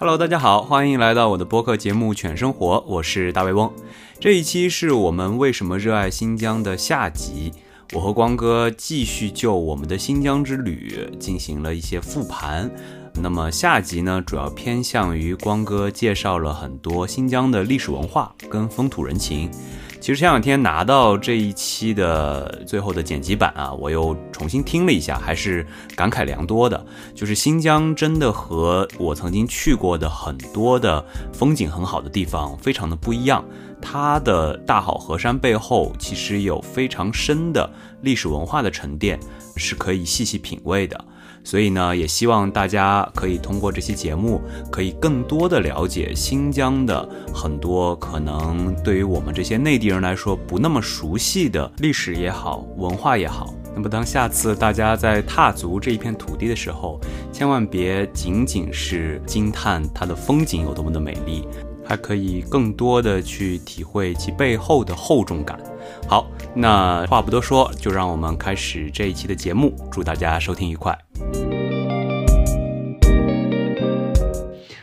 Hello，大家好，欢迎来到我的播客节目《犬生活》，我是大胃翁。这一期是我们为什么热爱新疆的下集，我和光哥继续就我们的新疆之旅进行了一些复盘。那么下集呢，主要偏向于光哥介绍了很多新疆的历史文化跟风土人情。其实前两天拿到这一期的最后的剪辑版啊，我又重新听了一下，还是感慨良多的。就是新疆真的和我曾经去过的很多的风景很好的地方非常的不一样。它的大好河山背后，其实有非常深的历史文化的沉淀，是可以细细品味的。所以呢，也希望大家可以通过这期节目，可以更多的了解新疆的很多可能对于我们这些内地人来说不那么熟悉的历史也好，文化也好。那么当下次大家在踏足这一片土地的时候，千万别仅仅是惊叹它的风景有多么的美丽，还可以更多的去体会其背后的厚重感。好，那话不多说，就让我们开始这一期的节目。祝大家收听愉快。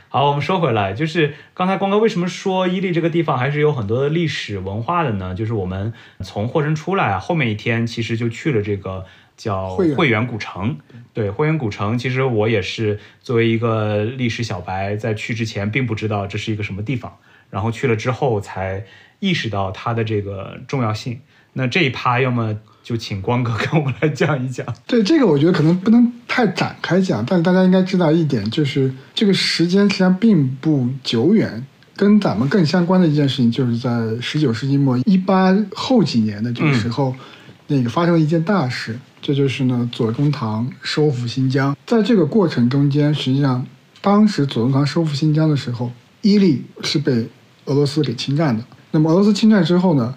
好，我们说回来，就是刚才光哥为什么说伊犁这个地方还是有很多的历史文化的呢？就是我们从霍城出来啊，后面一天其实就去了这个叫汇源古城。对，汇源古城，其实我也是作为一个历史小白，在去之前并不知道这是一个什么地方，然后去了之后才意识到它的这个重要性。那这一趴，要么。就请光哥跟我们来讲一讲。对这个，我觉得可能不能太展开讲，但大家应该知道一点，就是这个时间实际上并不久远。跟咱们更相关的一件事情，就是在十九世纪末一八后几年的这个时候，那个发生了一件大事，这就是呢左宗棠收复新疆。在这个过程中间，实际上当时左宗棠收复新疆的时候，伊犁是被俄罗斯给侵占的。那么俄罗斯侵占之后呢？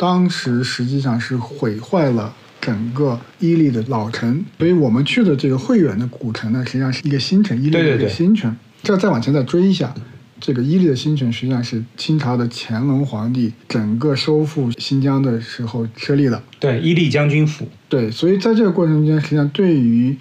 当时实际上是毁坏了整个伊犁的老城，所以我们去的这个会远的古城呢，实际上是一个新城，伊犁的一个新城。这再往前再追一下，这个伊犁的新城实际上是清朝的乾隆皇帝整个收复新疆的时候设立的。对，伊犁将军府。对，所以在这个过程中间，实际上对于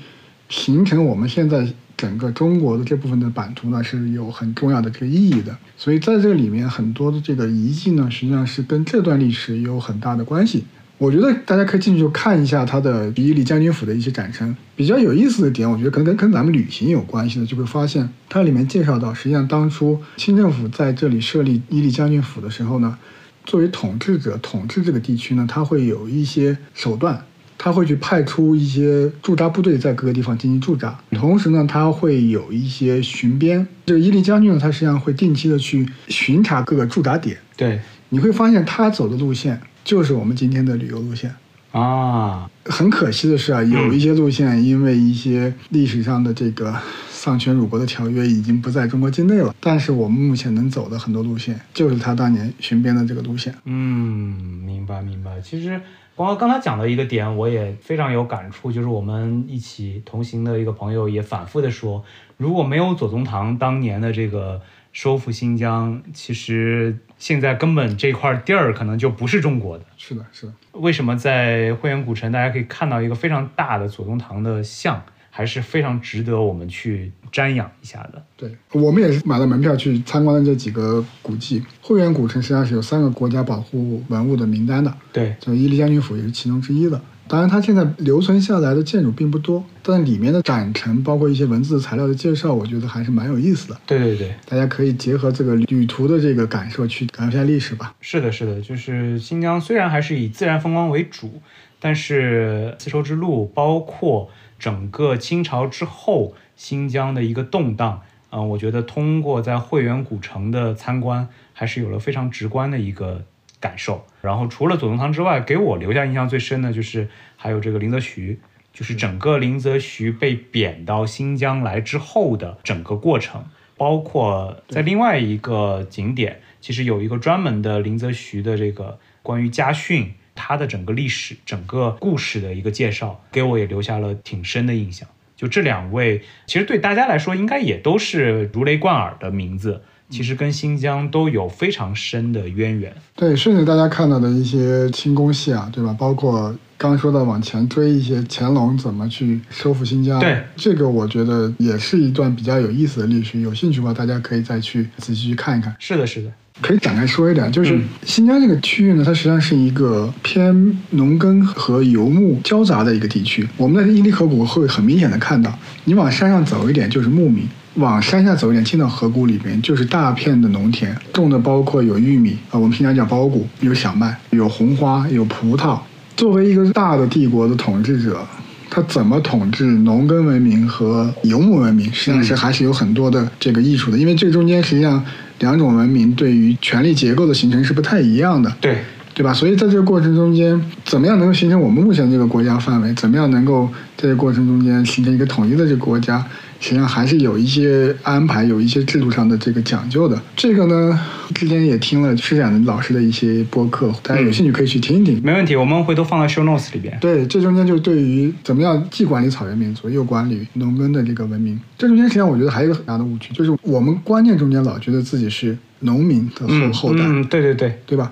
形成我们现在。整个中国的这部分的版图呢是有很重要的这个意义的，所以在这里面很多的这个遗迹呢，实际上是跟这段历史有很大的关系。我觉得大家可以进去看一下它的伊犁将军府的一些展陈。比较有意思的点，我觉得可能跟跟咱们旅行有关系的，就会发现它里面介绍到，实际上当初清政府在这里设立伊犁将军府的时候呢，作为统治者统治这个地区呢，他会有一些手段。他会去派出一些驻扎部队在各个地方进行驻扎，同时呢，他会有一些巡边。这个伊犁将军呢，他实际上会定期的去巡查各个驻扎点。对，你会发现他走的路线就是我们今天的旅游路线啊。很可惜的是啊，有一些路线因为一些历史上的这个丧权辱国的条约已经不在中国境内了。但是我们目前能走的很多路线，就是他当年巡边的这个路线。嗯，明白明白。其实。光刚才讲的一个点，我也非常有感触，就是我们一起同行的一个朋友也反复的说，如果没有左宗棠当年的这个收复新疆，其实现在根本这块地儿可能就不是中国的。是的，是的。为什么在会源古城大家可以看到一个非常大的左宗棠的像？还是非常值得我们去瞻仰一下的。对我们也是买了门票去参观了这几个古迹。会员古城实际上是有三个国家保护文物的名单的。对，就伊犁将军府也是其中之一的。当然，它现在留存下来的建筑并不多，但里面的展陈，包括一些文字材料的介绍，我觉得还是蛮有意思的。对对对，大家可以结合这个旅途的这个感受去感受一下历史吧。是的，是的，就是新疆虽然还是以自然风光为主，但是丝绸之路包括。整个清朝之后，新疆的一个动荡，嗯，我觉得通过在会源古城的参观，还是有了非常直观的一个感受。然后除了左宗棠之外，给我留下印象最深的就是还有这个林则徐，就是整个林则徐被贬到新疆来之后的整个过程，包括在另外一个景点，其实有一个专门的林则徐的这个关于家训。他的整个历史、整个故事的一个介绍，给我也留下了挺深的印象。就这两位，其实对大家来说，应该也都是如雷贯耳的名字。其实跟新疆都有非常深的渊源。对，甚至大家看到的一些清宫戏啊，对吧？包括刚说的往前追一些乾隆怎么去收复新疆，对这个我觉得也是一段比较有意思的历史。有兴趣的话，大家可以再去仔细去看一看。是的，是的。可以展开说一点，就是嗯新疆这个区域呢，它实际上是一个偏农耕和游牧交杂的一个地区。我们在伊犁河谷会很明显的看到，你往山上走一点就是牧民，往山下走一点进到河谷里面就是大片的农田，种的包括有玉米啊，我们平常叫苞谷，有小麦，有红花，有葡萄。作为一个大的帝国的统治者，他怎么统治农耕文明和游牧文明，实际上是还是有很多的这个艺术的，因为这中间实际上两种文明对于权力结构的形成是不太一样的，对，对吧？所以在这个过程中间，怎么样能够形成我们目前这个国家范围？怎么样能够在这个过程中间形成一个统一的这个国家？实际上还是有一些安排，有一些制度上的这个讲究的。这个呢，之前也听了施展老师的一些播客，大家有兴趣可以去听一听。没问题，我们回头放到 show notes 里边。对，这中间就对于怎么样既管理草原民族，又管理农耕的这个文明，这中间实际上我觉得还有一个很大的误区，就是我们观念中间老觉得自己是农民的后、嗯后代，嗯，对对对，对吧？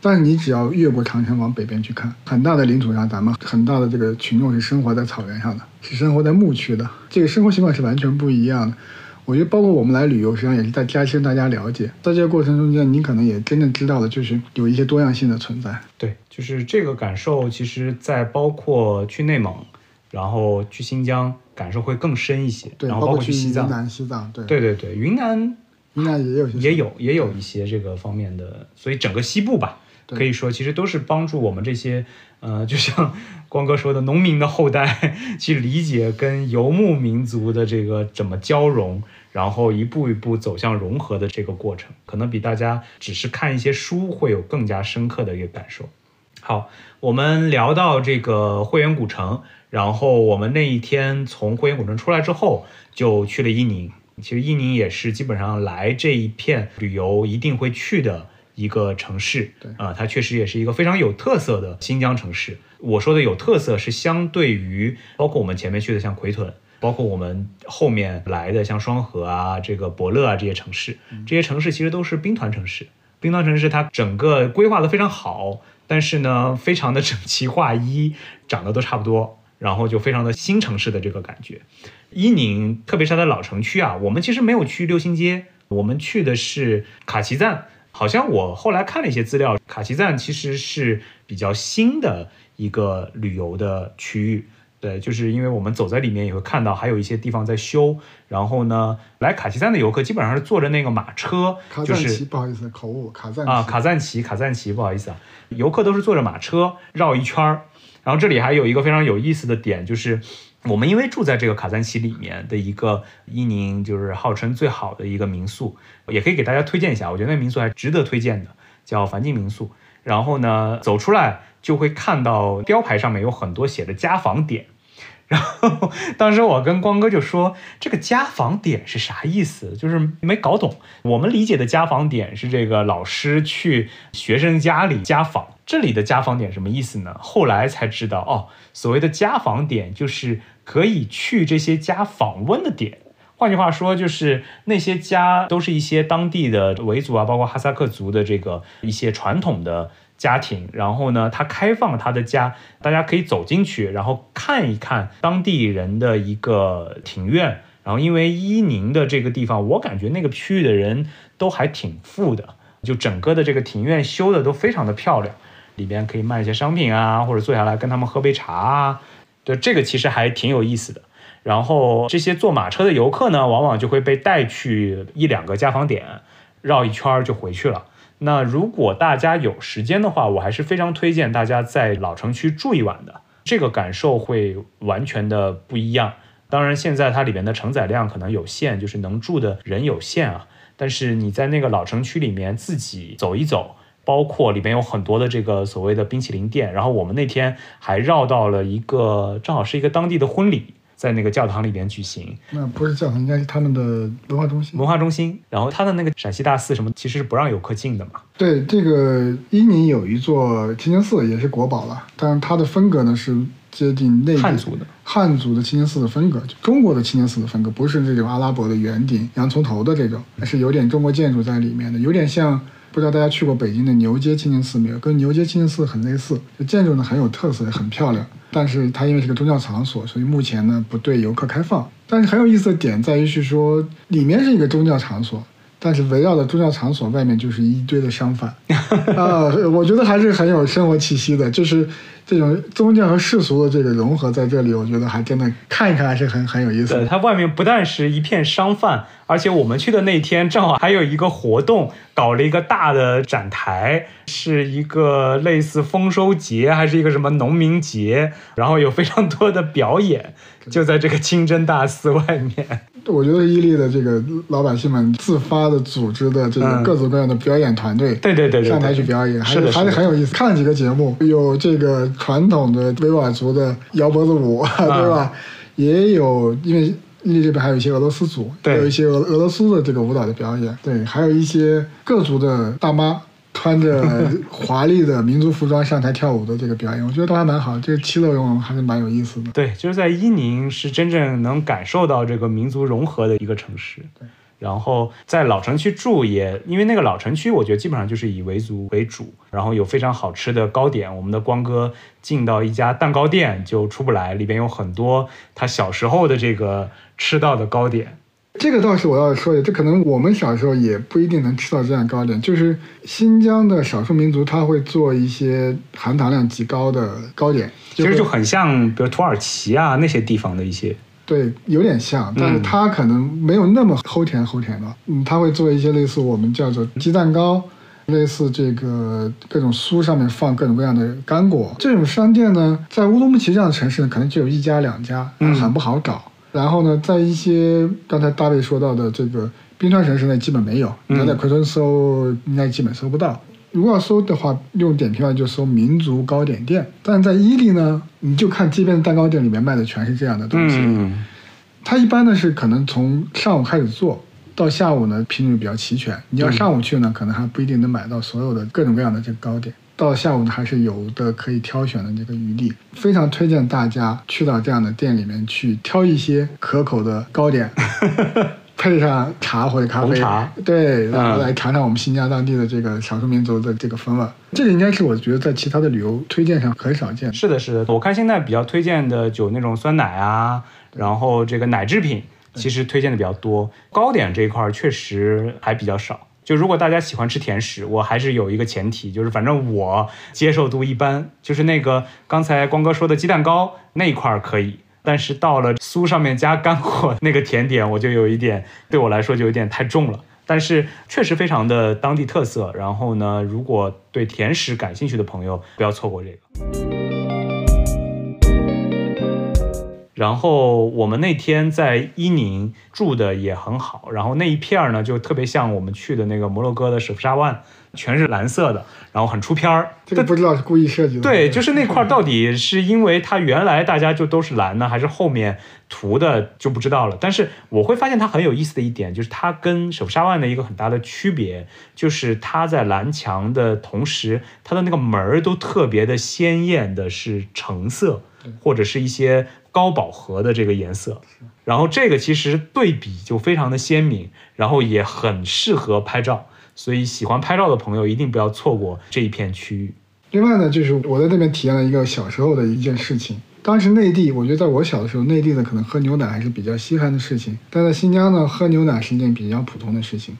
但是你只要越过长城往北边去看，很大的领土上，咱们很大的这个群众是生活在草原上的，是生活在牧区的，这个生活习惯是完全不一样的。我觉得，包括我们来旅游，实际上也是在加深大家了解。在这个过程中间，你可能也真正知道了，就是有一些多样性的存在。对，就是这个感受，其实，在包括去内蒙，然后去新疆，感受会更深一些。对，然后包括云括西藏，南、西藏，对，对对对，云南云南也有些也有也有一些这个方面的，所以整个西部吧，可以说其实都是帮助我们这些呃，就像光哥说的，农民的后代 去理解跟游牧民族的这个怎么交融，然后一步一步走向融合的这个过程，可能比大家只是看一些书会有更加深刻的一个感受。好，我们聊到这个会员古城，然后我们那一天从会员古城出来之后，就去了伊宁。其实伊宁也是基本上来这一片旅游一定会去的一个城市。对啊、它确实也是一个非常有特色的新疆城市。我说的有特色是相对于包括我们前面去的像奎屯，包括我们后面来的像双河啊、这个博乐啊这些城市，这些城市其实都是兵团城市。兵团城市它整个规划的非常好，但是呢，非常的整齐划一，长得都差不多，然后就非常的新城市的这个感觉。伊宁，特别是它的老城区啊，我们其实没有去六星街，我们去的是卡其赞。好像我后来看了一些资料，卡其赞其实是比较新的一个旅游的区域。对，就是因为我们走在里面也会看到，还有一些地方在修。然后呢，来卡其赞的游客基本上是坐着那个马车，卡赞就是奇，不好意思，口误，卡赞啊，卡赞奇，卡赞奇，不好意思啊，游客都是坐着马车绕一圈儿。然后这里还有一个非常有意思的点，就是我们因为住在这个卡赞奇里面的一个伊宁，就是号称最好的一个民宿，也可以给大家推荐一下，我觉得那民宿还值得推荐的，叫凡境民宿。然后呢，走出来就会看到标牌上面有很多写的家访点。然后当时我跟光哥就说，这个家访点是啥意思？就是没搞懂。我们理解的家访点是这个老师去学生家里家访，这里的家访点什么意思呢？后来才知道，哦，所谓的家访点就是可以去这些家访问的点。换句话说，就是那些家都是一些当地的维族啊，包括哈萨克族的这个一些传统的家庭。然后呢，他开放他的家，大家可以走进去，然后看一看当地人的一个庭院。然后因为伊宁的这个地方，我感觉那个区域的人都还挺富的，就整个的这个庭院修的都非常的漂亮，里边可以卖一些商品啊，或者坐下来跟他们喝杯茶啊。对，这个其实还挺有意思的。然后这些坐马车的游客呢，往往就会被带去一两个家访点，绕一圈就回去了。那如果大家有时间的话，我还是非常推荐大家在老城区住一晚的，这个感受会完全的不一样。当然，现在它里面的承载量可能有限，就是能住的人有限啊。但是你在那个老城区里面自己走一走，包括里面有很多的这个所谓的冰淇淋店。然后我们那天还绕到了一个，正好是一个当地的婚礼，在那个教堂里边举行，那不是教堂，应该是他们的文化中心。文化中心。然后他的那个陕西大寺什么，其实是不让游客进的嘛。对，这个伊宁有一座清真寺，也是国宝了，但是它的风格呢是接近内地汉族的汉族的清真寺的风格，就中国的清真寺的风格，不是这种阿拉伯的圆顶、洋葱头的这种，是有点中国建筑在里面的，有点像。不知道大家去过北京的牛街清净寺没有？跟牛街清净寺很类似，就建筑呢很有特色，也很漂亮。但是它因为是个宗教场所，所以目前呢不对游客开放。但是很有意思的点在于是说，里面是一个宗教场所。但是围绕的宗教场所外面就是一堆的商贩，啊，我觉得还是很有生活气息的，就是这种宗教和世俗的这个融合在这里，我觉得还真的看一看还是很很有意思。对，它外面不但是一片商贩，而且我们去的那天正好还有一个活动，搞了一个大的展台，是一个类似丰收节还是一个什么农民节，然后有非常多的表演，就在这个清真大寺外面。我觉得伊利的这个老百姓们自发的组织的这个各种各样的表演团队，对对对，上台去表演，还是还是很有意思。看了几个节目，有这个传统的维吾尔族的摇脖子舞，对吧？也有因为伊利这边还有一些俄罗斯族，有一些俄俄罗斯的这个舞蹈的表演，对，还有一些各族的大妈。穿着 华丽的民族服装上台跳舞的这个表演，我觉得都还蛮好。这个七乐融还是蛮有意思的。对，就是在伊宁是真正能感受到这个民族融合的一个城市。对，然后在老城区住也，因为那个老城区，我觉得基本上就是以维族为主，然后有非常好吃的糕点。我们的光哥进到一家蛋糕店就出不来，里边有很多他小时候的这个吃到的糕点。这个倒是我要说的，这可能我们小时候也不一定能吃到这样糕点。就是新疆的少数民族，他会做一些含糖量极高的糕点，其实就很像，比如土耳其啊那些地方的一些。对，有点像，但是它可能没有那么齁甜齁甜的。嗯，他会做一些类似我们叫做鸡蛋糕，类似这个各种酥上面放各种各样的干果。这种商店呢，在乌鲁木齐这样的城市呢，可能就有一家两家，很不好找。然后呢，在一些刚才大卫说到的这个冰川城市呢，基本没有。你要在奎屯搜，应该基本搜不到。如果要搜的话，用点评的话就搜民族糕点店。但在伊犁呢，你就看街边的蛋糕店里面卖的全是这样的东西。嗯它一般呢是可能从上午开始做到下午呢，品种比较齐全。你要上午去呢，可能还不一定能买到所有的各种各样的这个糕点。到下午呢，还是有的可以挑选的这个余地，非常推荐大家去到这样的店里面去挑一些可口的糕点，配上茶或者咖啡，红茶对，然后来尝尝我们新疆当地的这个少数民族的这个风味。这个应该是我觉得在其他的旅游推荐上很少见。是的，是的，我看现在比较推荐的就那种酸奶啊，然后这个奶制品，其实推荐的比较多。糕点这一块确实还比较少。就如果大家喜欢吃甜食，我还是有一个前提，就是反正我接受度一般，就是那个刚才光哥说的鸡蛋糕那一块可以，但是到了酥上面加干果那个甜点，我就有一点对我来说就有点太重了。但是确实非常的当地特色。然后呢，如果对甜食感兴趣的朋友，不要错过这个。然后我们那天在伊宁住的也很好，然后那一片儿呢就特别像我们去的那个摩洛哥的舍夫沙万，全是蓝色的，然后很出片儿。这个不知道是故意设计的。对，就是那块儿到底是因为它原来大家就都是蓝呢，还是后面涂的就不知道了。但是我会发现它很有意思的一点，就是它跟舍夫沙万的一个很大的区别，就是它在蓝墙的同时，它的那个门儿都特别的鲜艳的是橙色，或者是一些。高饱和的这个颜色，然后这个其实对比就非常的鲜明，然后也很适合拍照，所以喜欢拍照的朋友一定不要错过这一片区域。另外呢，就是我在那边体验了一个小时候的一件事情。当时内地，我觉得在我小的时候，内地呢可能喝牛奶还是比较稀罕的事情，但在新疆呢，喝牛奶是一件比较普通的事情。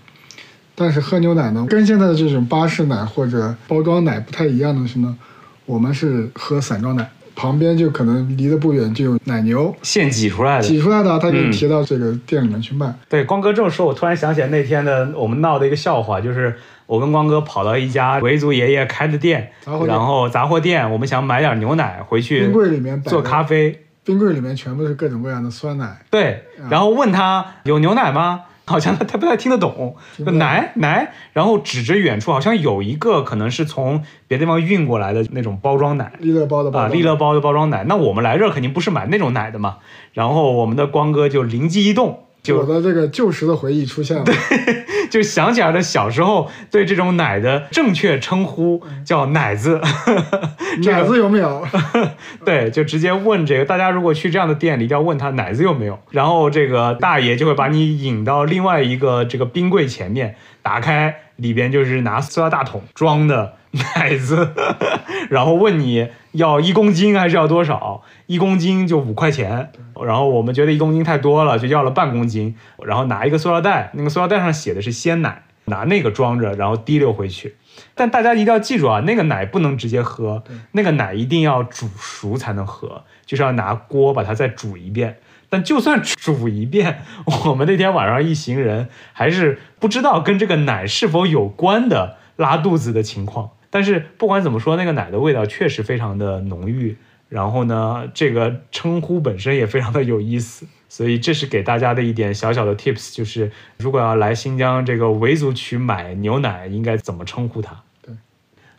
但是喝牛奶呢，跟现在的这种巴氏奶或者包装奶不太一样的是呢，我们是喝散装奶。旁边就可能离得不远，就有奶牛。现挤出来的，挤出来的，他给你提到这个店里面去卖。对，光哥这么说，我突然想起来那天的我们闹的一个笑话，就是我跟光哥跑到一家维族爷爷开的店，然后杂货店，我们想买点牛奶回去，冰柜里面做咖啡，冰柜里面全部是各种各样的酸奶。对，然后问他有牛奶吗？好像他他不太听得懂，奶奶，然后指着远处，好像有一个可能是从别的地方运过来的那种包装奶，利乐包的啊，利乐包的包装奶。那我们来这儿肯定不是买那种奶的嘛。然后我们的光哥就灵机一动，就我的这个旧时的回忆出现了。就想起来了小时候对这种奶的正确称呼叫奶子，这个奶子有没有？对，就直接问这个。大家如果去这样的店里，一定要问他奶子有没有。然后这个大爷就会把你引到另外一个这个冰柜前面，打开里边就是拿塑料大桶装的 奶子，然后问你要一公斤还是要多少？一公斤就五块钱。然后我们觉得一公斤太多了，就要了半公斤。然后拿一个塑料袋，那个塑料袋上写的是鲜奶，拿那个装着，然后提溜回去。但大家一定要记住啊，那个奶不能直接喝，那个奶一定要煮熟才能喝，就是要拿锅把它再煮一遍。但就算煮一遍，我们那天晚上一行人还是不知道跟这个奶是否有关的拉肚子的情况。但是不管怎么说，那个奶的味道确实非常的浓郁。然后呢，这个称呼本身也非常的有意思。所以这是给大家的一点小小的 tips，就是如果要来新疆这个维族区买牛奶，应该怎么称呼它？对，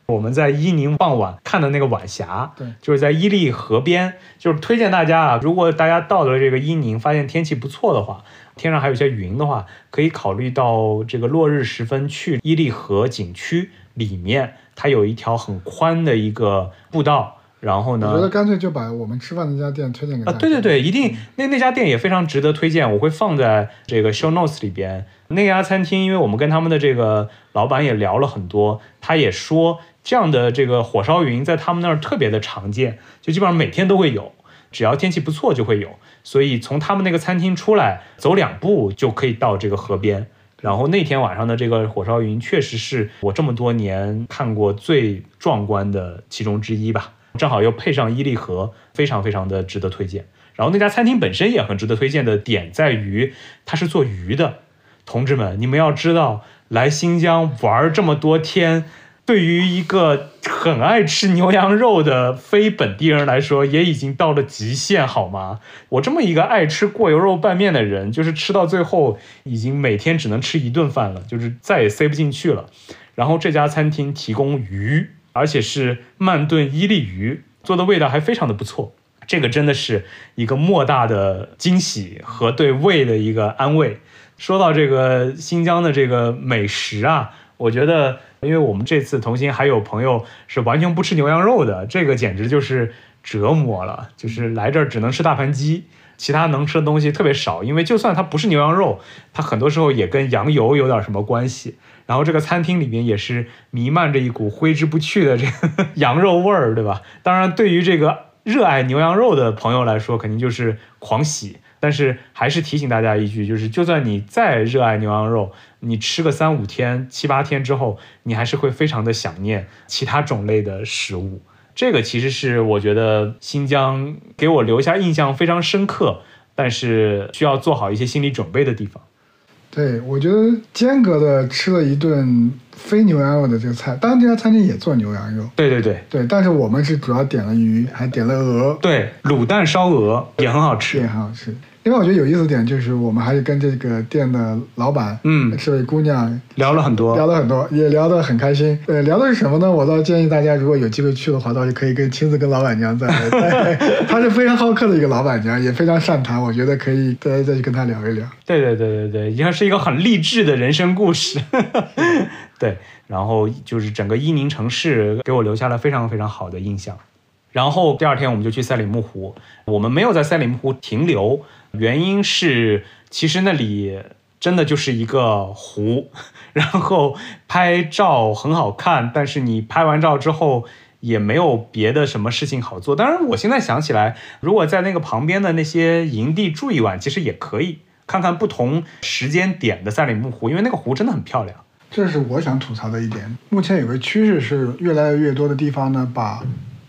我们在伊宁傍晚看的那个晚霞，对，就是在伊犁河边，就是推荐大家啊，如果大家到了这个伊宁，发现天气不错的话，天上还有一些云的话，可以考虑到这个落日时分去伊犁河景区里面，它有一条很宽的一个步道。然后呢？我觉得干脆就把我们吃饭那家店推荐给。啊，对对对，一定那那家店也非常值得推荐，我会放在这个 show notes 里边。那家餐厅，因为我们跟他们的这个老板也聊了很多，他也说这样的这个火烧云在他们那儿特别的常见，就基本上每天都会有，只要天气不错就会有。所以从他们那个餐厅出来走两步就可以到这个河边。然后那天晚上的这个火烧云，确实是我这么多年看过最壮观的其中之一吧。正好又配上伊利河，非常非常的值得推荐。然后那家餐厅本身也很值得推荐的点在于，它是做鱼的。同志们，你们要知道，来新疆玩这么多天，对于一个很爱吃牛羊肉的非本地人来说，也已经到了极限，好吗？我这么一个爱吃过油肉拌面的人，就是吃到最后，已经每天只能吃一顿饭了，就是再也塞不进去了。然后这家餐厅提供鱼。而且是慢炖伊利鱼，做的味道还非常的不错，这个真的是一个莫大的惊喜和对胃的一个安慰。说到这个新疆的这个美食啊，我觉得，因为我们这次同行还有朋友是完全不吃牛羊肉的，这个简直就是折磨了，就是来这儿只能吃大盘鸡。其他能吃的东西特别少，因为就算它不是牛羊肉，它很多时候也跟羊油有点什么关系。然后这个餐厅里面也是弥漫着一股挥之不去的这个 羊肉味儿，对吧？当然，对于这个热爱牛羊肉的朋友来说，肯定就是狂喜。但是还是提醒大家一句，就是就算你再热爱牛羊肉，你吃个三五天、七八天之后，你还是会非常的想念其他种类的食物。这个其实是我觉得新疆给我留下印象非常深刻，但是需要做好一些心理准备的地方。对，我觉得间隔的吃了一顿非牛羊肉的这个菜，当然这家餐厅也做牛羊肉。对对对对，但是我们是主要点了鱼，还点了鹅。对，卤蛋烧鹅也很好吃，也很好吃。另外我觉得有意思点就是，我们还是跟这个店的老板，嗯，这位姑娘聊了很多，聊了很多，也聊得很开心。呃，聊的是什么呢？我倒建议大家，如果有机会去的话，倒是可以跟亲自跟老板娘在。她是非常好客的一个老板娘，也非常善谈。我觉得可以大家再去跟她聊一聊。对对对对对，应该是一个很励志的人生故事。对，然后就是整个伊宁城市给我留下了非常非常好的印象。然后第二天我们就去赛里木湖，我们没有在赛里木湖停留。原因是，其实那里真的就是一个湖，然后拍照很好看，但是你拍完照之后也没有别的什么事情好做。当然，我现在想起来，如果在那个旁边的那些营地住一晚，其实也可以看看不同时间点的赛里木湖，因为那个湖真的很漂亮。这是我想吐槽的一点。目前有个趋势是，越来越多的地方呢，把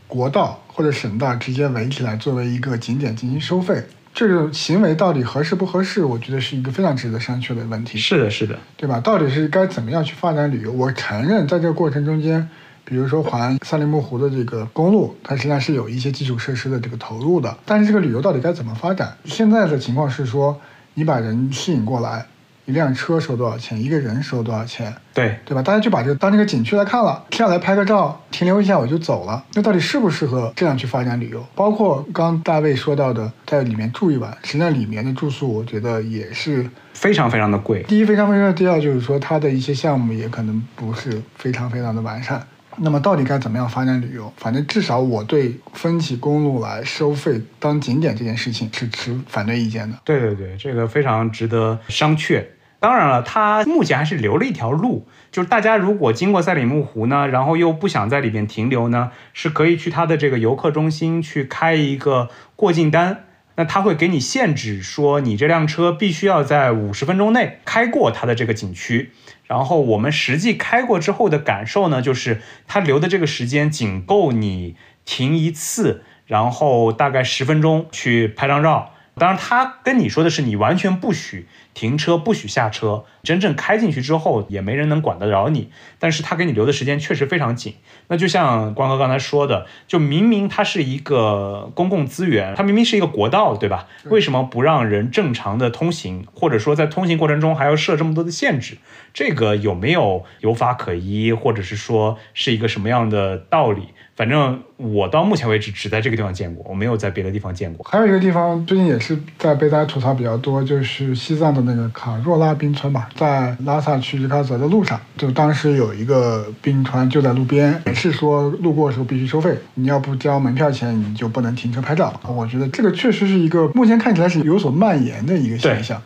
国道或者省道直接围起来，作为一个景点进行收费。这个行为到底合适不合适？我觉得是一个非常值得商榷的问题。是的，是的，对吧？到底是该怎么样去发展旅游？我承认，在这个过程中间，比如说环三里木湖的这个公路，它实际上是有一些基础设施的这个投入的。但是这个旅游到底该怎么发展？现在的情况是说，你把人吸引过来，一辆车收多少钱，一个人收多少钱，对对吧？大家就把这当这个景区来看了，下来拍个照，停留一下我就走了。那到底适不适合这样去发展旅游？包括刚大卫说到的，在里面住一晚，实际上里面的住宿，我觉得也是非常非常的贵。第一，非常非常的第二，就是说它的一些项目也可能不是非常非常的完善。那么到底该怎么样发展旅游？反正至少我对分起公路来收费当景点这件事情是持反对意见的。对对对，这个非常值得商榷。当然了，它目前还是留了一条路，就是大家如果经过赛里木湖呢，然后又不想在里边停留呢，是可以去它的这个游客中心去开一个过境单。那他会给你限制，说你这辆车必须要在五十分钟内开过它的这个景区。然后我们实际开过之后的感受呢，就是它留的这个时间仅够你停一次，然后大概十分钟去拍张照。当然，他跟你说的是你完全不许停车，不许下车。真正开进去之后，也没人能管得着你。但是他给你留的时间确实非常紧。那就像光哥刚才说的，就明明它是一个公共资源，它明明是一个国道，对吧？为什么不让人正常的通行？或者说在通行过程中还要设这么多的限制？这个有没有有法可依，或者是说是一个什么样的道理？反正我到目前为止只在这个地方见过，我没有在别的地方见过。还有一个地方最近也是在被大家吐槽比较多，就是西藏的那个卡若拉冰川吧，在拉萨去日喀则的路上，就当时有一个冰川就在路边，也是说路过的时候必须收费，你要不交门票钱，你就不能停车拍照。我觉得这个确实是一个目前看起来是有所蔓延的一个现象。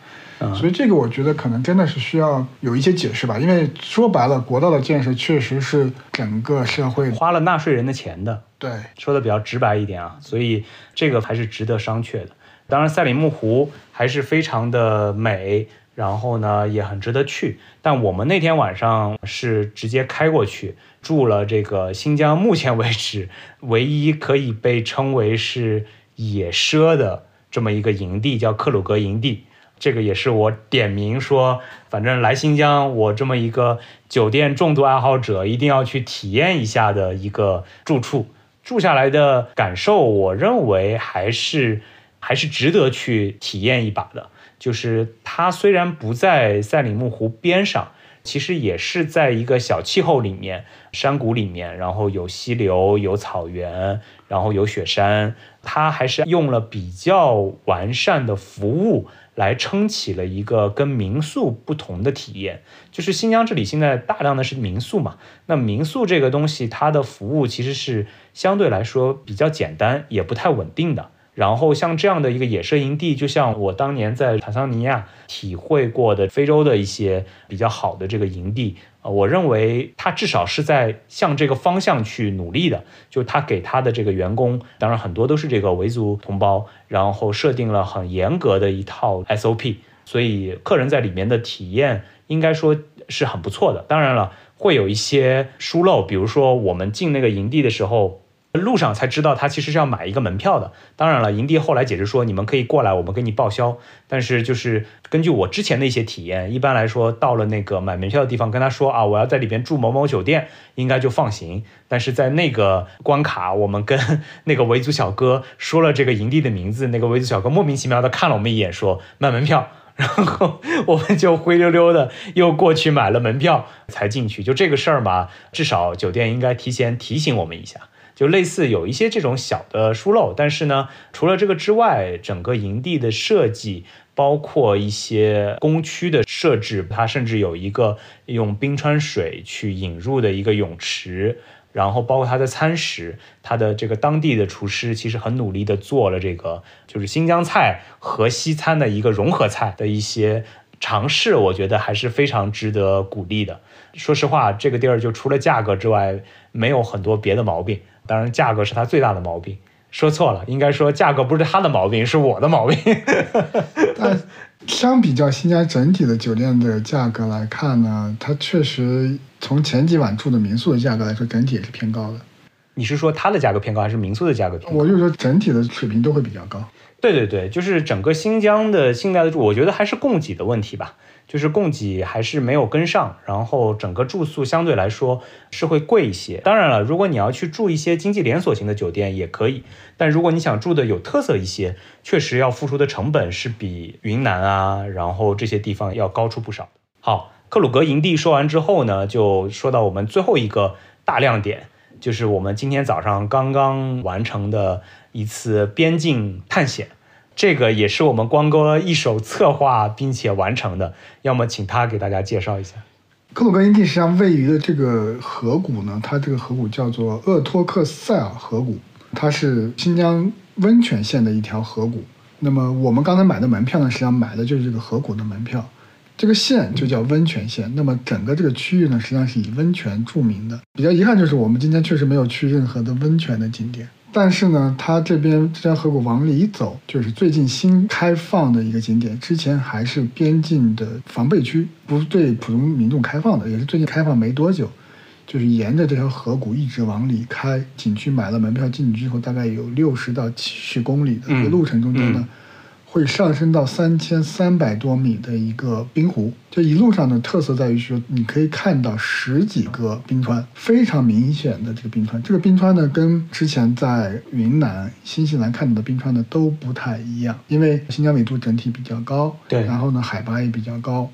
所以这个我觉得可能真的是需要有一些解释吧，因为说白了，国道的建设确实是整个社会花了纳税人的钱的。对，说的比较直白一点啊，所以这个还是值得商榷的。当然，赛里木湖还是非常的美，然后呢也很值得去。但我们那天晚上是直接开过去，住了这个新疆目前为止唯一可以被称为是野奢的这么一个营地，叫克鲁格营地。这个也是我点名说，反正来新疆，我这么一个酒店重度爱好者，一定要去体验一下的一个住处。住下来的感受，我认为还是还是值得去体验一把的。就是它虽然不在赛里木湖边上，其实也是在一个小气候里面，山谷里面，然后有溪流，有草原，然后有雪山，它还是用了比较完善的服务。来撑起了一个跟民宿不同的体验，就是新疆这里现在大量的是民宿嘛，那民宿这个东西它的服务其实是相对来说比较简单，也不太稳定的。然后像这样的一个野生营地，就像我当年在坦桑尼亚体会过的非洲的一些比较好的这个营地。呃，我认为他至少是在向这个方向去努力的。就他给他的这个员工，当然很多都是这个维族同胞，然后设定了很严格的一套 SOP，所以客人在里面的体验应该说是很不错的。当然了，会有一些疏漏，比如说我们进那个营地的时候。路上才知道，他其实是要买一个门票的。当然了，营地后来解释说，你们可以过来，我们给你报销。但是就是根据我之前的一些体验，一般来说，到了那个买门票的地方，跟他说啊，我要在里边住某某酒店，应该就放行。但是在那个关卡，我们跟 那个维族小哥说了这个营地的名字，那个维族小哥莫名其妙的看了我们一眼，说卖门票，然后我们就灰溜溜的又过去买了门票才进去。就这个事儿嘛，至少酒店应该提前提醒我们一下。就类似有一些这种小的疏漏，但是呢，除了这个之外，整个营地的设计，包括一些工区的设置，它甚至有一个用冰川水去引入的一个泳池，然后包括它的餐食，它的这个当地的厨师其实很努力的做了这个就是新疆菜和西餐的一个融合菜的一些尝试，我觉得还是非常值得鼓励的。说实话，这个地儿就除了价格之外，没有很多别的毛病。当然，价格是它最大的毛病。说错了，应该说价格不是他的毛病，是我的毛病。但相比较新疆整体的酒店的价格来看呢，它确实从前几晚住的民宿的价格来说，整体也是偏高的。你是说它的价格偏高，还是民宿的价格偏高？我就说整体的水平都会比较高。对对对，就是整个新疆的现在的住，我觉得还是供给的问题吧，就是供给还是没有跟上，然后整个住宿相对来说是会贵一些。当然了，如果你要去住一些经济连锁型的酒店也可以，但如果你想住的有特色一些，确实要付出的成本是比云南啊，然后这些地方要高出不少。好，克鲁格营地说完之后呢，就说到我们最后一个大亮点，就是我们今天早上刚刚完成的。一次边境探险，这个也是我们光哥一手策划并且完成的。要么请他给大家介绍一下。克鲁格营地实际上位于的这个河谷呢，它这个河谷叫做鄂托克塞尔河谷，它是新疆温泉县的一条河谷。那么我们刚才买的门票呢，实际上买的就是这个河谷的门票。这个县就叫温泉县。那么整个这个区域呢，实际上是以温泉著名的。比较遗憾就是我们今天确实没有去任何的温泉的景点。但是呢，它这边这条河谷往里走，就是最近新开放的一个景点，之前还是边境的防备区，不对普通民众开放的，也是最近开放没多久。就是沿着这条河谷一直往里开，景区买了门票进去之后，大概有六十到七十公里的一个路程中间呢。会上升到三千三百多米的一个冰湖，这一路上的特色在于说，你可以看到十几个冰川，非常明显的这个冰川。这个冰川呢，跟之前在云南、新西兰看到的冰川呢都不太一样，因为新疆纬度整体比较高，对，然后呢海拔也比较高，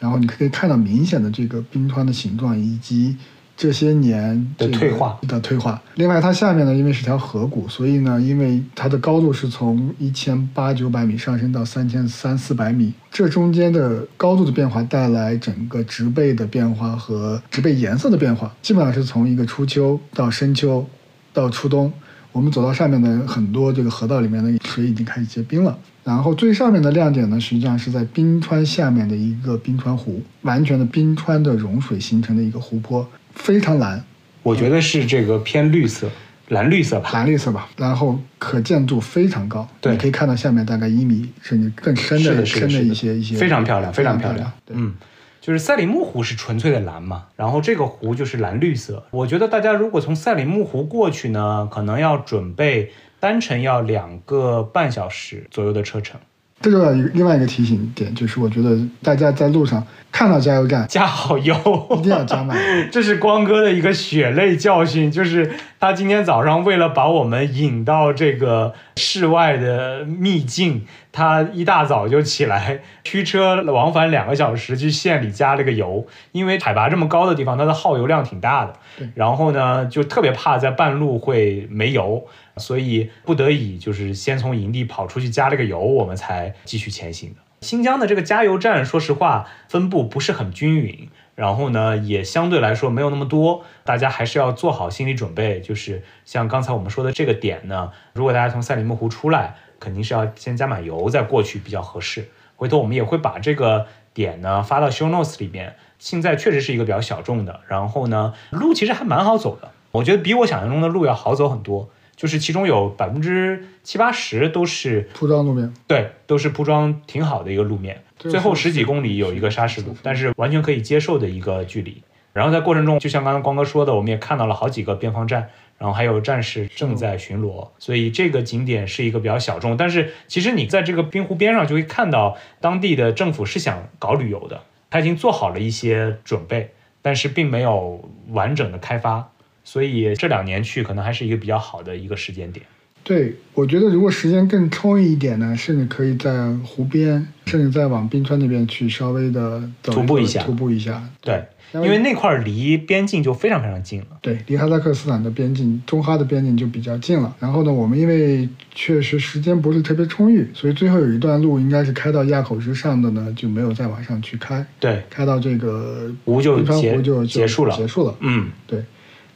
然后你可以看到明显的这个冰川的形状以及。这些年的退化的退化。另外，它下面呢，因为是条河谷，所以呢，因为它的高度是从一千八九百米上升到三千三四百米，这中间的高度的变化带来整个植被的变化和植被颜色的变化，基本上是从一个初秋到深秋到初冬。我们走到上面的很多这个河道里面的水已经开始结冰了。然后最上面的亮点呢，实际上是在冰川下面的一个冰川湖，完全的冰川的融水形成的一个湖泊。非常蓝，我觉得是这个偏绿色，蓝绿色吧，蓝绿色吧。然后可见度非常高，对，你可以看到下面大概一米甚至更深的深的一些一些，非常漂亮，非常漂亮。嗯，就是赛里木湖是纯粹的蓝嘛，然后这个湖就是蓝绿色。我觉得大家如果从赛里木湖过去呢，可能要准备单程要两个半小时左右的车程。这个另外一个提醒点就是，我觉得大家在路上看到加油站 加好油，一定要加满。这是光哥的一个血泪教训，就是他今天早上为了把我们引到这个室外的秘境，他一大早就起来驱车往返两个小时去县里加了个油，因为海拔这么高的地方，它的耗油量挺大的。然后呢，就特别怕在半路会没油。所以不得已就是先从营地跑出去加了个油，我们才继续前行的。新疆的这个加油站，说实话分布不是很均匀，然后呢也相对来说没有那么多，大家还是要做好心理准备。就是像刚才我们说的这个点呢，如果大家从赛里木湖出来，肯定是要先加满油再过去比较合适。回头我们也会把这个点呢发到 show notes 里面。现在确实是一个比较小众的，然后呢路其实还蛮好走的，我觉得比我想象中的路要好走很多。就是其中有百分之七八十都是铺装路面，对，都是铺装挺好的一个路面。最后十几公里有一个沙石路，但是完全可以接受的一个距离。然后在过程中，就像刚刚光哥说的，我们也看到了好几个边防站，然后还有战士正在巡逻。所以这个景点是一个比较小众，但是其实你在这个冰湖边上就会看到当地的政府是想搞旅游的，他已经做好了一些准备，但是并没有完整的开发。所以这两年去可能还是一个比较好的一个时间点。对，我觉得如果时间更充裕一点呢，甚至可以在湖边，甚至再往冰川那边去稍微的徒步一下，徒步一下。对，因为那块离边境就非常非常近了。对，离哈萨克斯坦的边境，中哈的边境就比较近了。然后呢，我们因为确实时间不是特别充裕，所以最后有一段路应该是开到垭口之上的呢，就没有再往上去开。对，开到这个湖就结就结束了，结束了。嗯，对。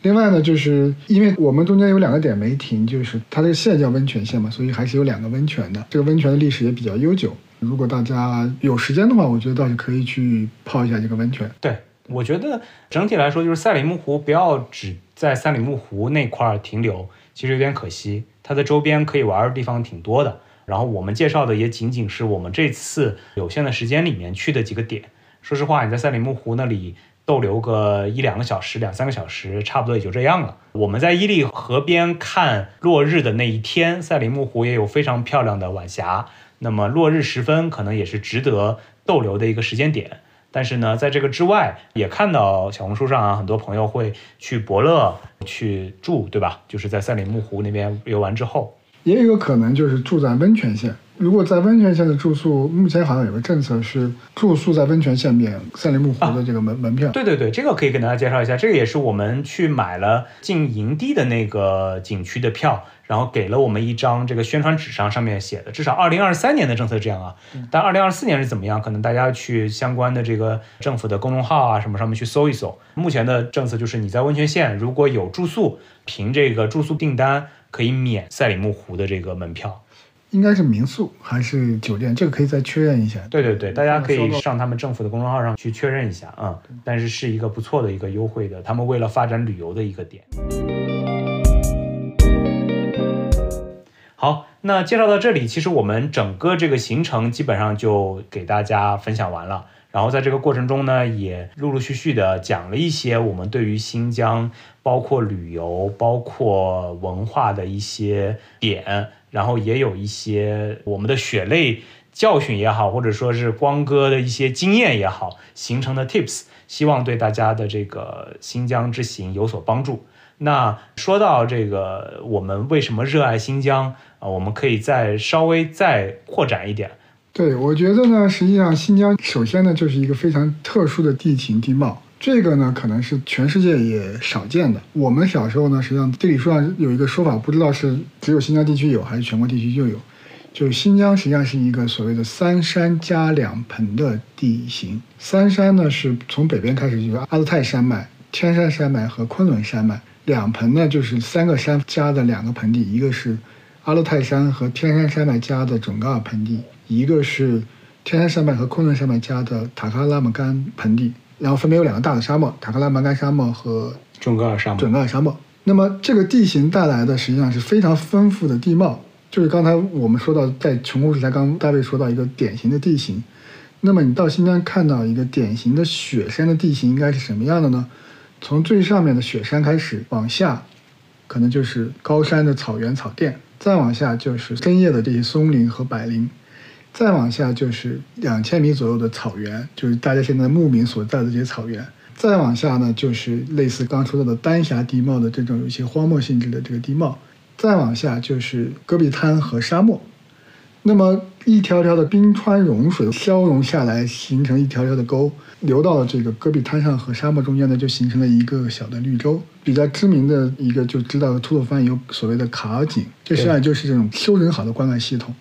另外呢，就是因为我们中间有两个点没停，就是它这个县叫温泉县嘛，所以还是有两个温泉的。这个温泉的历史也比较悠久。如果大家有时间的话，我觉得倒是可以去泡一下这个温泉。对，我觉得整体来说，就是赛里木湖不要只在赛里木湖那块儿停留，其实有点可惜。它的周边可以玩的地方挺多的。然后我们介绍的也仅仅是我们这次有限的时间里面去的几个点。说实话，你在赛里木湖那里。逗留个一两个小时、两三个小时，差不多也就这样了。我们在伊犁河边看落日的那一天，赛里木湖也有非常漂亮的晚霞。那么落日时分，可能也是值得逗留的一个时间点。但是呢，在这个之外，也看到小红书上啊，很多朋友会去伯乐去住，对吧？就是在赛里木湖那边游玩之后，也有可能就是住在温泉县。如果在温泉县的住宿，目前好像有个政策是住宿在温泉县免赛里木湖的这个门门票。对对对，这个可以给大家介绍一下，这个也是我们去买了进营地的那个景区的票，然后给了我们一张这个宣传纸上上面写的，至少二零二三年的政策这样啊。但二零二四年是怎么样？可能大家去相关的这个政府的公众号啊什么上面去搜一搜。目前的政策就是你在温泉县如果有住宿，凭这个住宿订单可以免赛里木湖的这个门票。应该是民宿还是酒店？这个可以再确认一下。对对对，大家可以上他们政府的公众号上去确认一下啊。但是是一个不错的一个优惠的，他们为了发展旅游的一个点。好，那介绍到这里，其实我们整个这个行程基本上就给大家分享完了。然后在这个过程中呢，也陆陆续续的讲了一些我们对于新疆，包括旅游、包括文化的一些点。然后也有一些我们的血泪教训也好，或者说是光哥的一些经验也好，形成的 tips，希望对大家的这个新疆之行有所帮助。那说到这个，我们为什么热爱新疆啊？我们可以再稍微再扩展一点。对，我觉得呢，实际上新疆首先呢就是一个非常特殊的地形地貌。这个呢，可能是全世界也少见的。我们小时候呢，实际上地理书上有一个说法，不知道是只有新疆地区有，还是全国地区就有。就是新疆实际上是一个所谓的三山加两盆的地形。三山呢，是从北边开始就是阿勒泰山脉、天山山脉和昆仑山脉。两盆呢，就是三个山加的两个盆地，一个是阿勒泰山和天山山脉加的准噶尔盆地，一个是天山山脉和昆仑山脉加的塔克拉玛干盆地。然后分别有两个大的沙漠：塔克拉玛干沙漠和准噶尔沙漠。准噶尔沙漠。那么这个地形带来的实际上是非常丰富的地貌，就是刚才我们说到，在穷故事台刚大卫说到一个典型的地形。那么你到新疆看到一个典型的雪山的地形应该是什么样的呢？从最上面的雪山开始往下，可能就是高山的草原草甸，再往下就是深夜的这些松林和柏林。再往下就是两千米左右的草原，就是大家现在牧民所在的这些草原。再往下呢，就是类似刚说到的丹霞地貌的这种有一些荒漠性质的这个地貌。再往下就是戈壁滩和沙漠。那么一条条的冰川融水消融下来，形成一条条的沟，流到了这个戈壁滩上和沙漠中间呢，就形成了一个小的绿洲。比较知名的一个就知道吐鲁番有所谓的卡尔井，这实际上就是这种修整好的灌溉系统。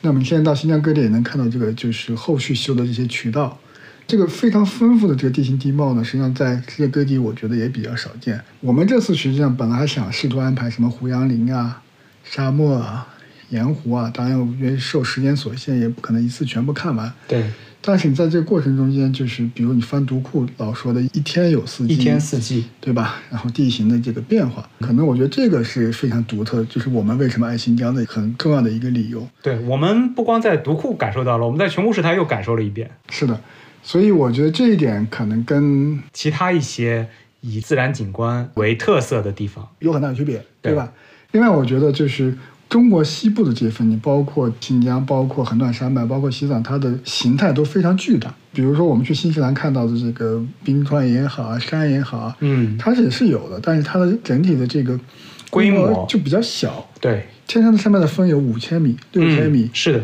那我们现在到新疆各地也能看到这个，就是后续修的这些渠道，这个非常丰富的这个地形地貌呢，实际上在世界各地我觉得也比较少见。我们这次实际上本来想试图安排什么胡杨林啊、沙漠啊、盐湖啊，当然因为受时间所限，也不可能一次全部看完。对。但是你在这个过程中间，就是比如你翻读库老说的一天有四季，一天四季，对吧？然后地形的这个变化，可能我觉得这个是非常独特，就是我们为什么爱新疆的很重要的一个理由。对我们不光在读库感受到了，我们在全故事台又感受了一遍。是的，所以我觉得这一点可能跟其他一些以自然景观为特色的地方有很大的区别，对吧？另外，我觉得就是。中国西部的这些风景，包括新疆，包括横断山脉，包括西藏，它的形态都非常巨大。比如说，我们去新西兰看到的这个冰川也好啊，山也好啊，嗯，它也是有的，但是它的整体的这个规模就比较小。对，天山的山脉的峰有五千米、六千米，是的。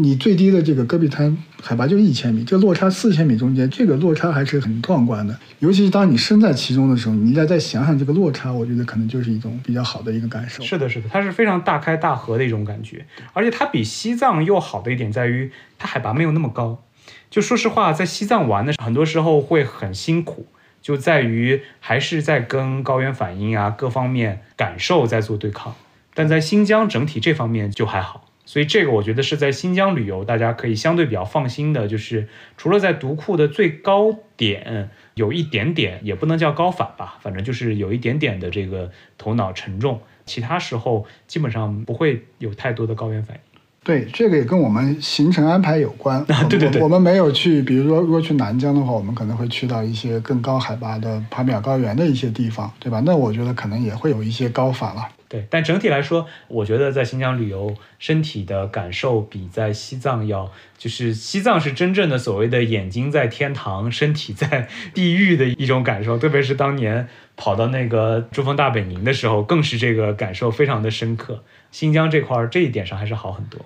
你最低的这个戈壁滩海拔就一千米，这落差四千米中间，这个落差还是很壮观的。尤其是当你身在其中的时候，你再再想想这个落差，我觉得可能就是一种比较好的一个感受。是的，是的，它是非常大开大合的一种感觉，而且它比西藏又好的一点在于，它海拔没有那么高。就说实话，在西藏玩的时候很多时候会很辛苦，就在于还是在跟高原反应啊各方面感受在做对抗。但在新疆整体这方面就还好。所以这个我觉得是在新疆旅游，大家可以相对比较放心的，就是除了在独库的最高点有一点点，也不能叫高反吧，反正就是有一点点的这个头脑沉重，其他时候基本上不会有太多的高原反应。对，这个也跟我们行程安排有关。对对对，我们没有去，比如说如果去南疆的话，我们可能会去到一些更高海拔的帕米尔高原的一些地方，对吧？那我觉得可能也会有一些高反了。对，但整体来说，我觉得在新疆旅游，身体的感受比在西藏要，就是西藏是真正的所谓的眼睛在天堂，身体在地狱的一种感受。特别是当年跑到那个珠峰大本营的时候，更是这个感受非常的深刻。新疆这块儿这一点上还是好很多。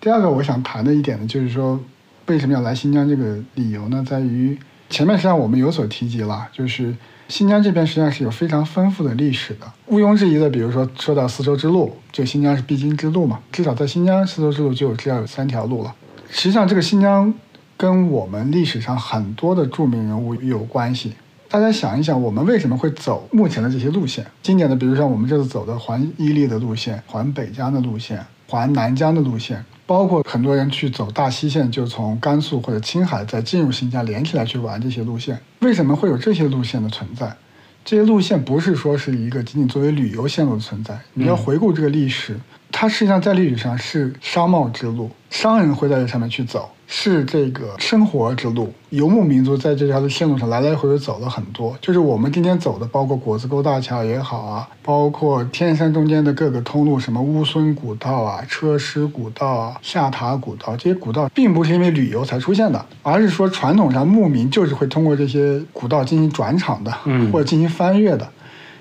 第二个我想谈的一点呢，就是说为什么要来新疆这个理由呢，在于前面实际上我们有所提及了，就是。新疆这边实际上是有非常丰富的历史的，毋庸置疑的。比如说说到丝绸之路，这新疆是必经之路嘛，至少在新疆丝绸之路就至少有三条路了。实际上，这个新疆跟我们历史上很多的著名人物有关系。大家想一想，我们为什么会走目前的这些路线？经典的，比如像我们这次走的环伊犁的路线、环北疆的路线、环南疆的路线。包括很多人去走大西线，就从甘肃或者青海再进入新疆连起来去玩这些路线。为什么会有这些路线的存在？这些路线不是说是一个仅仅作为旅游线路的存在。你要回顾这个历史，它实际上在历史上是商贸之路，商人会在这上面去走。是这个生活之路，游牧民族在这条的线路上来来回回走了很多。就是我们今天走的，包括果子沟大桥也好啊，包括天山中间的各个通路，什么乌孙古道啊、车师古道啊、下塔古道，这些古道并不是因为旅游才出现的，而是说传统上牧民就是会通过这些古道进行转场的，嗯，或者进行翻越的。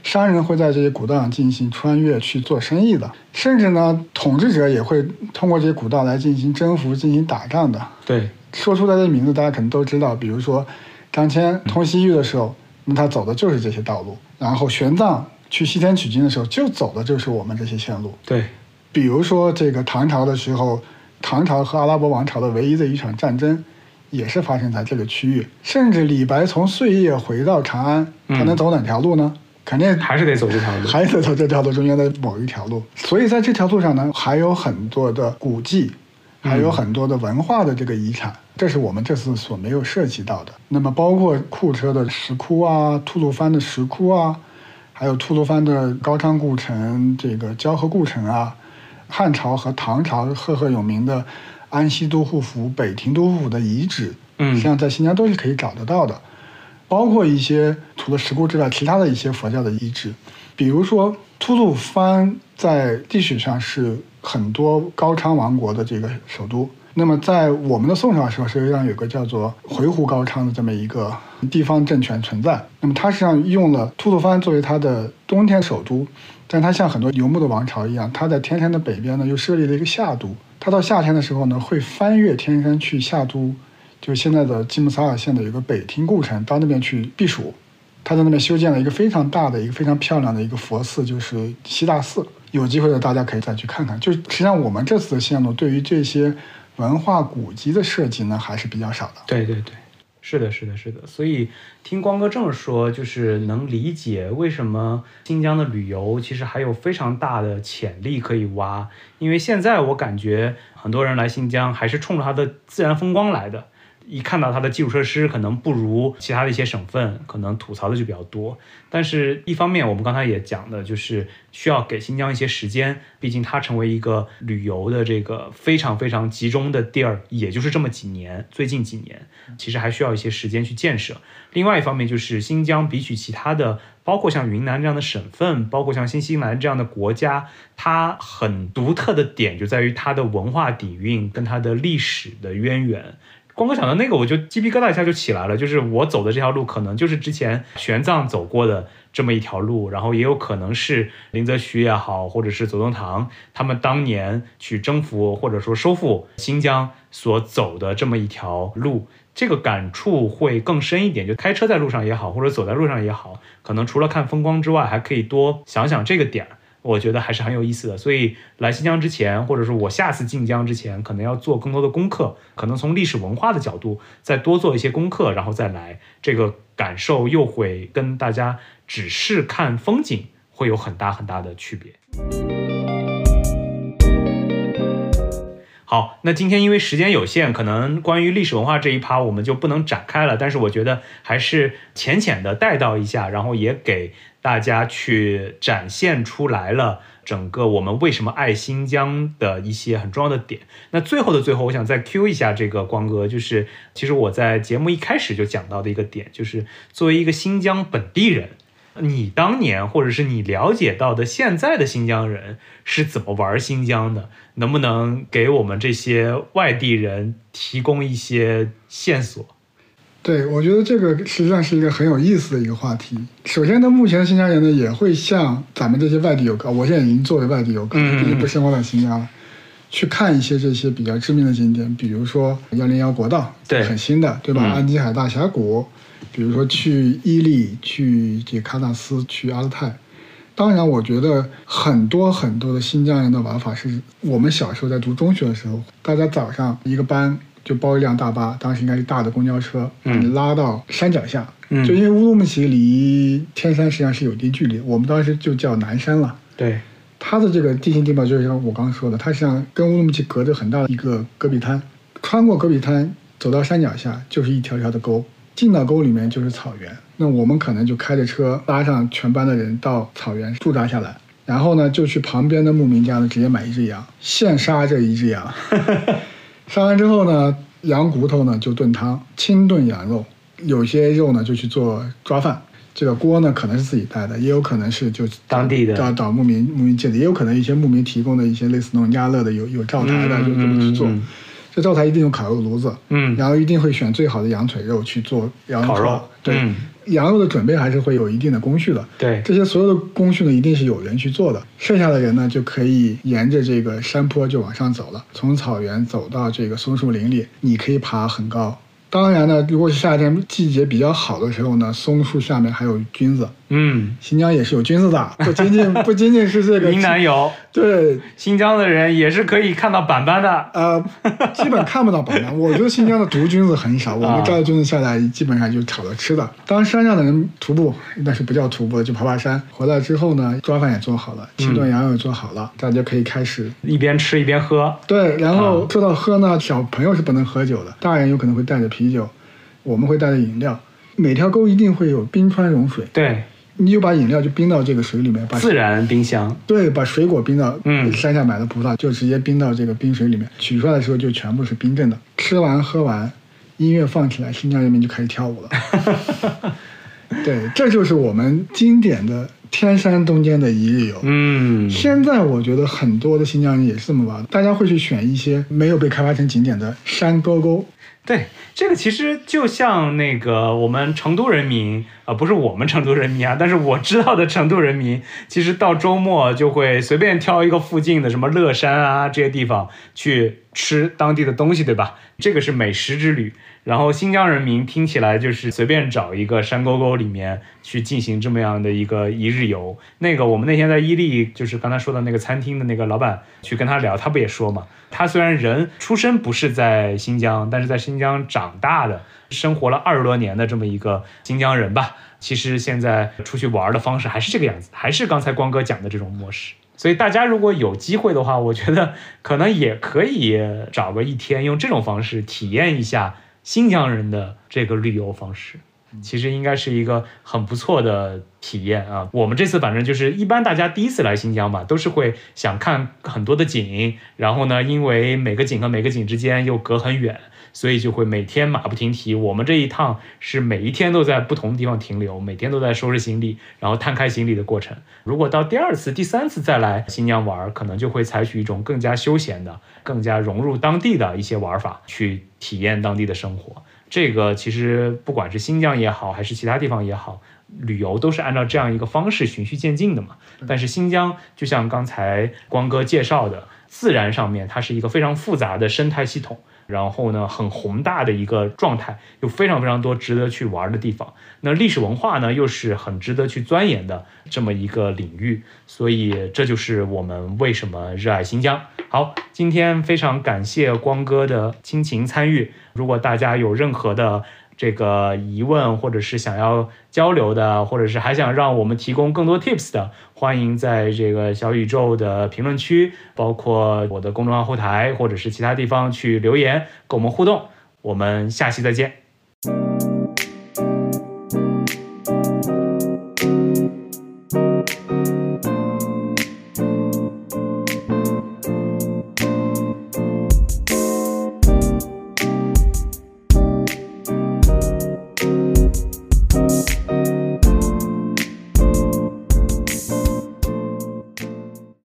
商人会在这些古道上进行穿越去做生意的，甚至呢，统治者也会通过这些古道来进行征服、进行打仗的。对，说出来的名字大家可能都知道，比如说张骞通西域的时候，那他走的就是这些道路；然后玄奘去西天取经的时候，就走的就是我们这些线路。对，比如说这个唐朝的时候，唐朝和阿拉伯王朝的唯一的一场战争，也是发生在这个区域。甚至李白从碎叶回到长安，他能走哪条路呢？肯定还是得走这条路，还是得走这条路中间的某一条路。所以在这条路上呢，还有很多的古迹，还有很多的文化的这个遗产，这是我们这次所没有涉及到的。那么包括库车的石窟啊，吐鲁番的石窟啊，还有吐鲁番的高昌故城、这个交河故城啊，汉朝和唐朝赫赫有名的安西都护府、北庭都护府的遗址，嗯，实际上在新疆都是可以找得到的。包括一些除了石窟之外，其他的一些佛教的遗址，比如说吐鲁番在历史上是很多高昌王国的这个首都。那么在我们的宋朝的时候，实际上有个叫做回鹘高昌的这么一个地方政权存在。那么它实际上用了吐鲁番作为它的冬天首都，但它像很多游牧的王朝一样，它在天山的北边呢又设立了一个夏都。它到夏天的时候呢，会翻越天山去夏都。就现在的吉木萨尔县的有个北庭故城，到那边去避暑。他在那边修建了一个非常大的、一个非常漂亮的一个佛寺，就是西大寺。有机会的大家可以再去看看。就实际上我们这次的线路对于这些文化古迹的设计呢，还是比较少的。对对对，是的，是的，是的。所以听光哥这么说，就是能理解为什么新疆的旅游其实还有非常大的潜力可以挖。因为现在我感觉很多人来新疆还是冲着它的自然风光来的。一看到它的基础设施可能不如其他的一些省份，可能吐槽的就比较多。但是，一方面我们刚才也讲的，就是需要给新疆一些时间，毕竟它成为一个旅游的这个非常非常集中的地儿，也就是这么几年，最近几年，其实还需要一些时间去建设。另外一方面，就是新疆比起其他的，包括像云南这样的省份，包括像新西兰这样的国家，它很独特的点就在于它的文化底蕴跟它的历史的渊源。光哥想到那个，我就鸡皮疙瘩一下就起来了。就是我走的这条路，可能就是之前玄奘走过的这么一条路，然后也有可能是林则徐也好，或者是左宗棠他们当年去征服或者说收复新疆所走的这么一条路，这个感触会更深一点。就开车在路上也好，或者走在路上也好，可能除了看风光之外，还可以多想想这个点儿。我觉得还是很有意思的，所以来新疆之前，或者说我下次进疆之前，可能要做更多的功课，可能从历史文化的角度再多做一些功课，然后再来，这个感受又会跟大家只是看风景会有很大很大的区别。好，那今天因为时间有限，可能关于历史文化这一趴我们就不能展开了，但是我觉得还是浅浅的带到一下，然后也给。大家去展现出来了整个我们为什么爱新疆的一些很重要的点。那最后的最后，我想再 Q 一下这个光哥，就是其实我在节目一开始就讲到的一个点，就是作为一个新疆本地人。你当年或者是你了解到的现在的新疆人是怎么玩新疆的？能不能给我们这些外地人提供一些线索？对，我觉得这个实际上是一个很有意思的一个话题。首先呢，目前新疆人呢也会像咱们这些外地游客，我现在已经作为外地游客，已经不生活在新疆了，去看一些这些比较知名的景点，比如说幺零幺国道，对，很新的，对吧？安吉海大峡谷。比如说去伊犁、去这喀纳斯、去阿勒泰，当然，我觉得很多很多的新疆人的玩法是我们小时候在读中学的时候，大家早上一个班就包一辆大巴，当时应该是大的公交车，嗯，拉到山脚下，嗯，就因为乌鲁木齐离天山实际上是有一定距离，我们当时就叫南山了，对，它的这个地形地貌就是像我刚刚说的，它实际上跟乌鲁木齐隔着很大的一个戈壁滩，穿过戈壁滩走到山脚下就是一条条的沟。进到沟里面就是草原，那我们可能就开着车拉上全班的人到草原驻扎下来，然后呢就去旁边的牧民家呢直接买一只羊，现杀这一只羊，杀完之后呢，羊骨头呢就炖汤，清炖羊肉，有些肉呢就去做抓饭，这个锅呢可能是自己带的，也有可能是就当地的找找牧民牧民借的，也有可能一些牧民提供的一些类似那种鸭乐的有有灶台的就这么去做。这灶台一定有烤肉炉子，嗯，然后一定会选最好的羊腿肉去做羊烤肉。对，羊肉的准备还是会有一定的工序的。对，这些所有的工序呢，一定是有人去做的。剩下的人呢，就可以沿着这个山坡就往上走了，从草原走到这个松树林里，你可以爬很高。当然呢，如果是夏天季节比较好的时候呢，松树下面还有菌子。嗯，新疆也是有菌子的，不仅仅不仅仅是这个。云南有。对，新疆的人也是可以看到板板的。呃，基本看不到板板。我觉得新疆的毒菌子很少，我们抓的菌子下来基本上就炒着吃的。当山上的人徒步，那是不叫徒步，就爬爬山。回来之后呢，抓饭也做好了，清炖羊肉也做好了，大家可以开始一边吃一边喝。对，然后说到喝呢，小朋友是不能喝酒的，大人有可能会带着啤酒，我们会带着饮料。每条沟一定会有冰川融水。对。你就把饮料就冰到这个水里面，把自然冰箱对，把水果冰到嗯山下买的葡萄就直接冰到这个冰水里面，取出来的时候就全部是冰镇的。吃完喝完，音乐放起来，新疆人民就开始跳舞了。对，这就是我们经典的天山东间的一日游。嗯，现在我觉得很多的新疆人也是这么玩，大家会去选一些没有被开发成景点的山沟沟。对，这个其实就像那个我们成都人民啊，不是我们成都人民啊，但是我知道的成都人民，其实到周末就会随便挑一个附近的什么乐山啊这些地方去吃当地的东西，对吧？这个是美食之旅。然后新疆人民听起来就是随便找一个山沟沟里面去进行这么样的一个一日游。那个我们那天在伊利，就是刚才说的那个餐厅的那个老板去跟他聊，他不也说嘛？他虽然人出生不是在新疆，但是在新疆长大的，生活了二十多年的这么一个新疆人吧。其实现在出去玩的方式还是这个样子，还是刚才光哥讲的这种模式。所以大家如果有机会的话，我觉得可能也可以找个一天，用这种方式体验一下。新疆人的这个旅游方式，其实应该是一个很不错的体验啊。我们这次反正就是一般大家第一次来新疆嘛，都是会想看很多的景，然后呢，因为每个景和每个景之间又隔很远。所以就会每天马不停蹄。我们这一趟是每一天都在不同的地方停留，每天都在收拾行李，然后摊开行李的过程。如果到第二次、第三次再来新疆玩，可能就会采取一种更加休闲的、更加融入当地的一些玩法，去体验当地的生活。这个其实不管是新疆也好，还是其他地方也好，旅游都是按照这样一个方式循序渐进的嘛。但是新疆就像刚才光哥介绍的，自然上面它是一个非常复杂的生态系统。然后呢，很宏大的一个状态，有非常非常多值得去玩的地方。那历史文化呢，又是很值得去钻研的这么一个领域。所以这就是我们为什么热爱新疆。好，今天非常感谢光哥的亲情参与。如果大家有任何的，这个疑问，或者是想要交流的，或者是还想让我们提供更多 tips 的，欢迎在这个小宇宙的评论区，包括我的公众号后台，或者是其他地方去留言跟我们互动。我们下期再见。